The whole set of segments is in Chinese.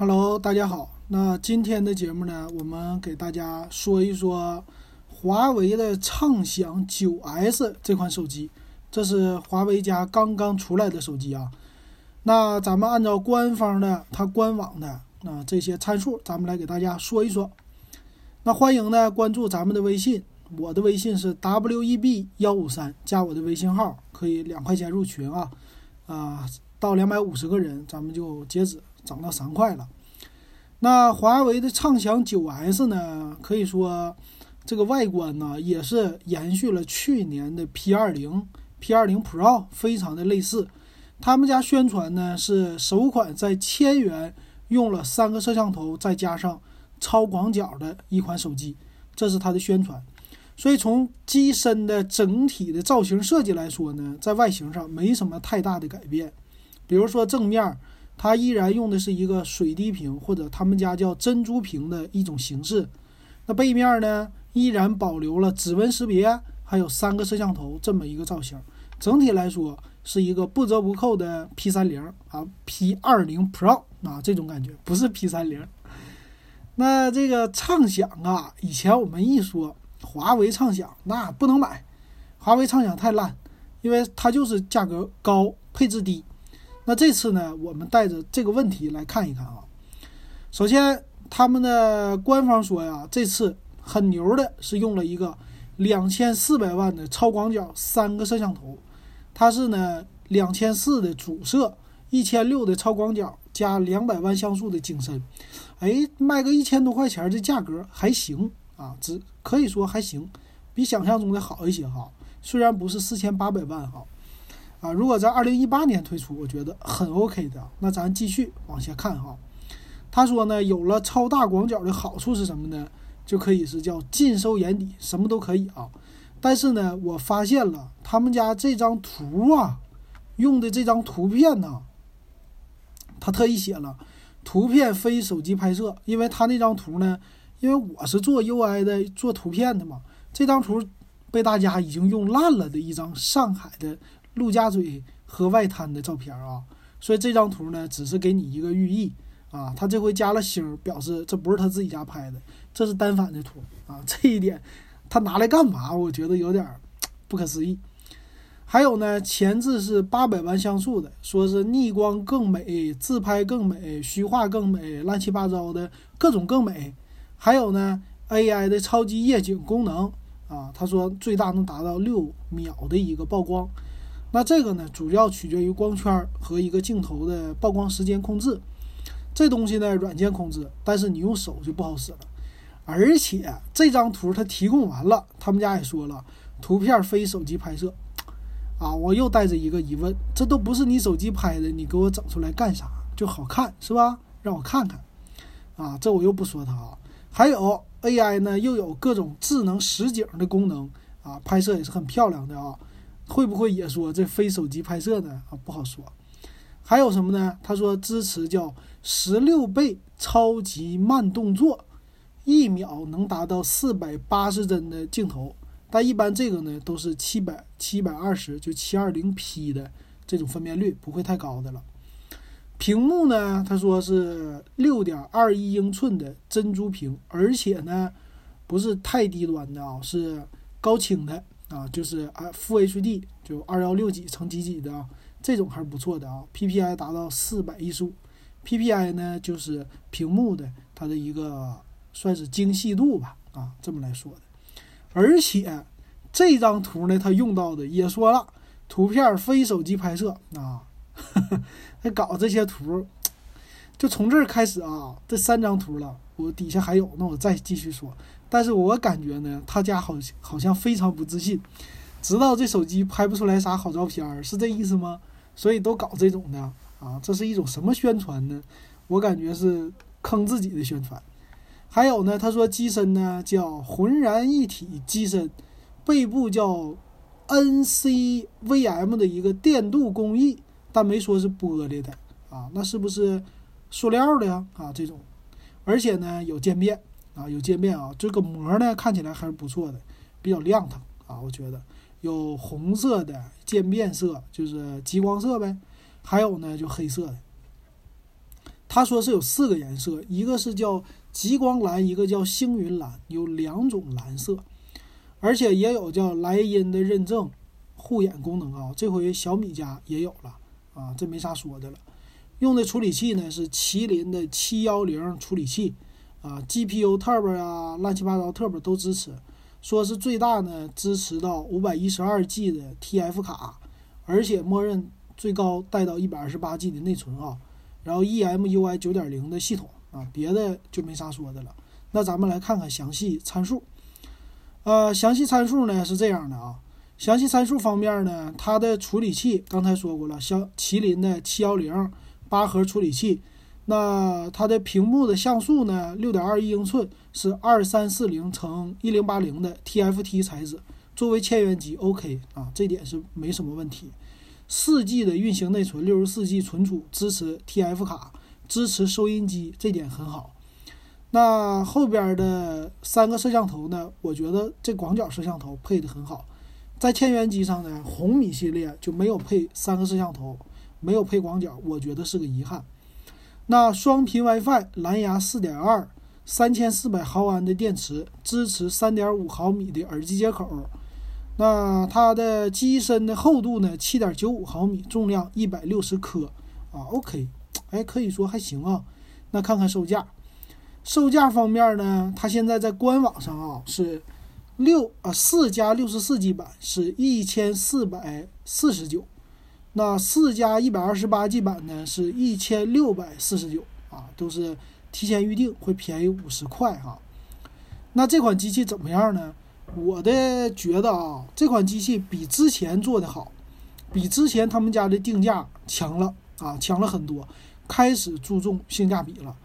Hello，大家好。那今天的节目呢，我们给大家说一说华为的畅享九 S 这款手机。这是华为家刚刚出来的手机啊。那咱们按照官方的它官网的啊这些参数，咱们来给大家说一说。那欢迎呢关注咱们的微信，我的微信是 web 幺五三，加我的微信号可以两块钱入群啊啊，到两百五十个人咱们就截止。涨到三块了。那华为的畅享九 S 呢？可以说，这个外观呢也是延续了去年的 P 二零、P 二零 Pro，非常的类似。他们家宣传呢是首款在千元用了三个摄像头，再加上超广角的一款手机，这是它的宣传。所以从机身的整体的造型设计来说呢，在外形上没什么太大的改变。比如说正面。它依然用的是一个水滴屏或者他们家叫珍珠屏的一种形式。那背面呢，依然保留了指纹识别，还有三个摄像头这么一个造型。整体来说是一个不折不扣的 P 三零啊，P 二零 Pro 啊这种感觉，不是 P 三零。那这个畅享啊，以前我们一说华为畅享，那不能买，华为畅享太烂，因为它就是价格高，配置低。那这次呢，我们带着这个问题来看一看啊。首先，他们的官方说呀，这次很牛的是用了一个两千四百万的超广角三个摄像头，它是呢两千四的主摄，一千六的超广角加两百万像素的景深，哎，卖个一千多块钱的价格还行啊，只可以说还行，比想象中的好一些哈。虽然不是四千八百万哈。啊，如果在二零一八年推出，我觉得很 OK 的。那咱继续往下看哈。他说呢，有了超大广角的好处是什么呢？就可以是叫尽收眼底，什么都可以啊。但是呢，我发现了他们家这张图啊，用的这张图片呢，他特意写了图片非手机拍摄，因为他那张图呢，因为我是做 UI 的，做图片的嘛，这张图被大家已经用烂了的一张上海的。陆家嘴和外滩的照片啊，所以这张图呢，只是给你一个寓意啊。他这回加了星，表示这不是他自己家拍的，这是单反的图啊。这一点他拿来干嘛？我觉得有点不可思议。还有呢，前置是八百万像素的，说是逆光更美，自拍更美，虚化更美，乱七八糟的各种更美。还有呢，AI 的超级夜景功能啊，他说最大能达到六秒的一个曝光。那这个呢，主要取决于光圈和一个镜头的曝光时间控制。这东西呢，软件控制，但是你用手就不好使了。而且这张图它提供完了，他们家也说了，图片非手机拍摄。啊，我又带着一个疑问，这都不是你手机拍的，你给我整出来干啥？就好看是吧？让我看看。啊，这我又不说它啊。还有 AI 呢，又有各种智能实景的功能啊，拍摄也是很漂亮的啊。会不会也说这非手机拍摄呢？啊，不好说。还有什么呢？他说支持叫十六倍超级慢动作，一秒能达到四百八十帧的镜头，但一般这个呢都是七百七百二十就七二零 P 的这种分辨率，不会太高的了。屏幕呢，他说是六点二一英寸的珍珠屏，而且呢不是太低端的啊，是高清的。啊，就是啊，Full HD 就二幺六几乘几几的啊，这种还是不错的啊。PPI 达到四百一十五，PPI 呢就是屏幕的它的一个算是精细度吧啊，这么来说的。而且这张图呢，它用到的也说了，图片非手机拍摄啊，还搞这些图，就从这儿开始啊，这三张图了，我底下还有，那我再继续说。但是我感觉呢，他家好好像非常不自信，知道这手机拍不出来啥好照片儿，是这意思吗？所以都搞这种的啊，这是一种什么宣传呢？我感觉是坑自己的宣传。还有呢，他说机身呢叫浑然一体机身，背部叫 NCVM 的一个电镀工艺，但没说是玻璃的啊，那是不是塑料的呀？啊，这种，而且呢有渐变。啊，有渐变啊，这个膜呢看起来还是不错的，比较亮堂啊，我觉得有红色的渐变色，就是极光色呗，还有呢就黑色的。他说是有四个颜色，一个是叫极光蓝，一个叫星云蓝，有两种蓝色，而且也有叫莱茵的认证护眼功能啊。这回小米家也有了啊，这没啥说的了。用的处理器呢是麒麟的七幺零处理器啊，GPU Turbo 呀，乱七八糟 Turbo 都支持。说是最大呢支持到五百一十二 G 的 TF 卡，而且默认最高带到一百二十八 G 的内存啊。然后 EMUI 九点零的系统啊，别的就没啥说的了。那咱们来看看详细参数。呃，详细参数呢是这样的啊。详细参数方面呢，它的处理器刚才说过了，像麒麟的七幺零八核处理器。那它的屏幕的像素呢，六点二一英寸，是二三四零乘一零八零的 TFT 材质，作为千元机 OK 啊，这点是没什么问题。四 G 的运行内存，六十四 G 存储，支持 TF 卡，支持收音机，这点很好。那后边的三个摄像头呢？我觉得这广角摄像头配的很好。在千元机上呢，红米系列就没有配三个摄像头，没有配广角，我觉得是个遗憾。那双频 WiFi，蓝牙4.2，三千四百毫安的电池，支持3.5毫米的耳机接口。那它的机身的厚度呢，七点九五毫米，重量一百六十克啊，OK，哎，可以说还行啊。那看看售价，售价方面呢，它现在在官网上啊是六啊四加六十四 G 版是一千四百四十九，那四加一百二十八 G 版呢是一千六百四十九啊，都是提前预定会便宜五十块哈。那这款机器怎么样呢？我的觉得啊，这款机器比之前做的好，比之前他们家的定价强了啊，强了很多，开始注重性价比了。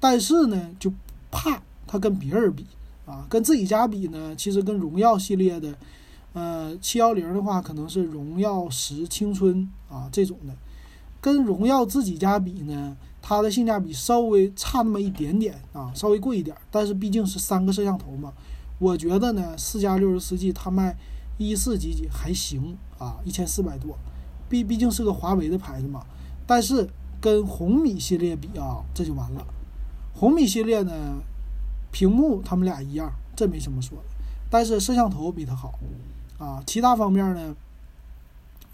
但是呢，就怕它跟别人比啊，跟自己家比呢，其实跟荣耀系列的，呃，七幺零的话，可能是荣耀十青春啊这种的，跟荣耀自己家比呢，它的性价比稍微差那么一点点啊，稍微贵一点。但是毕竟是三个摄像头嘛。我觉得呢，四加六十四 G 它卖一四几几还行啊，一千四百多，毕毕竟是个华为的牌子嘛。但是跟红米系列比啊，这就完了。红米系列呢，屏幕他们俩一样，这没什么说的。但是摄像头比它好啊，其他方面呢，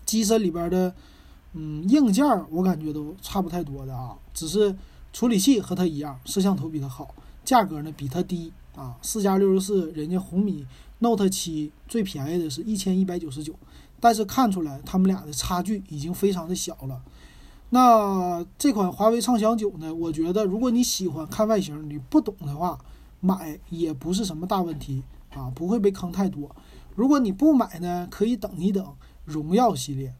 机身里边的嗯硬件我感觉都差不太多的啊，只是处理器和它一样，摄像头比它好，价格呢比它低。啊，四加六十四，人家红米 Note 七最便宜的是一千一百九十九，但是看出来他们俩的差距已经非常的小了。那这款华为畅享九呢？我觉得如果你喜欢看外形，你不懂的话，买也不是什么大问题啊，不会被坑太多。如果你不买呢，可以等一等荣耀系列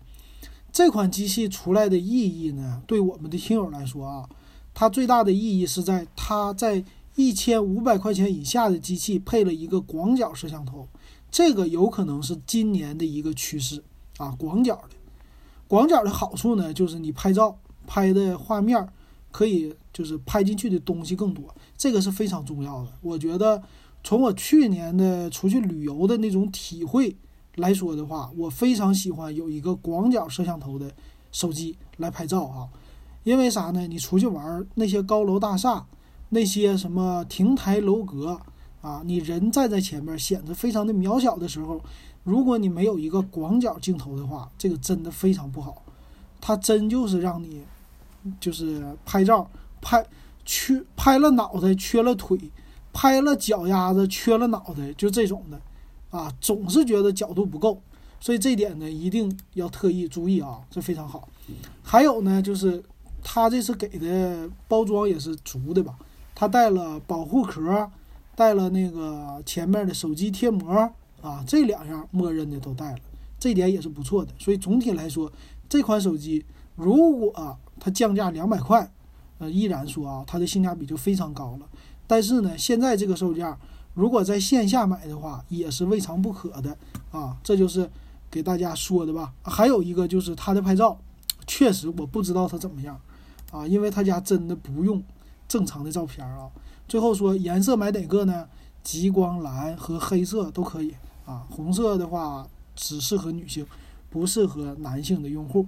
这款机器出来的意义呢？对我们的听友来说啊，它最大的意义是在它在。一千五百块钱以下的机器配了一个广角摄像头，这个有可能是今年的一个趋势啊。广角的，广角的好处呢，就是你拍照拍的画面可以就是拍进去的东西更多，这个是非常重要的。我觉得从我去年的出去旅游的那种体会来说的话，我非常喜欢有一个广角摄像头的手机来拍照啊。因为啥呢？你出去玩那些高楼大厦。那些什么亭台楼阁啊，你人站在前面显得非常的渺小的时候，如果你没有一个广角镜头的话，这个真的非常不好。它真就是让你，就是拍照拍缺拍了脑袋缺了腿，拍了脚丫子缺了脑袋，就这种的啊，总是觉得角度不够。所以这点呢，一定要特意注意啊，这非常好。还有呢，就是它这次给的包装也是足的吧。它带了保护壳，带了那个前面的手机贴膜啊，这两样默认的都带了，这点也是不错的。所以总体来说，这款手机如果它降价两百块，呃，依然说啊，它的性价比就非常高了。但是呢，现在这个售价，如果在线下买的话，也是未尝不可的啊。这就是给大家说的吧。还有一个就是它的拍照，确实我不知道它怎么样啊，因为他家真的不用。正常的照片啊，最后说颜色买哪个呢？极光蓝和黑色都可以啊。红色的话只适合女性，不适合男性的用户。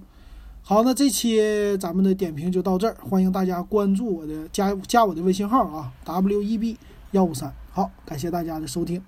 好，那这期咱们的点评就到这儿，欢迎大家关注我的加加我的微信号啊，W E B 幺五三。好，感谢大家的收听。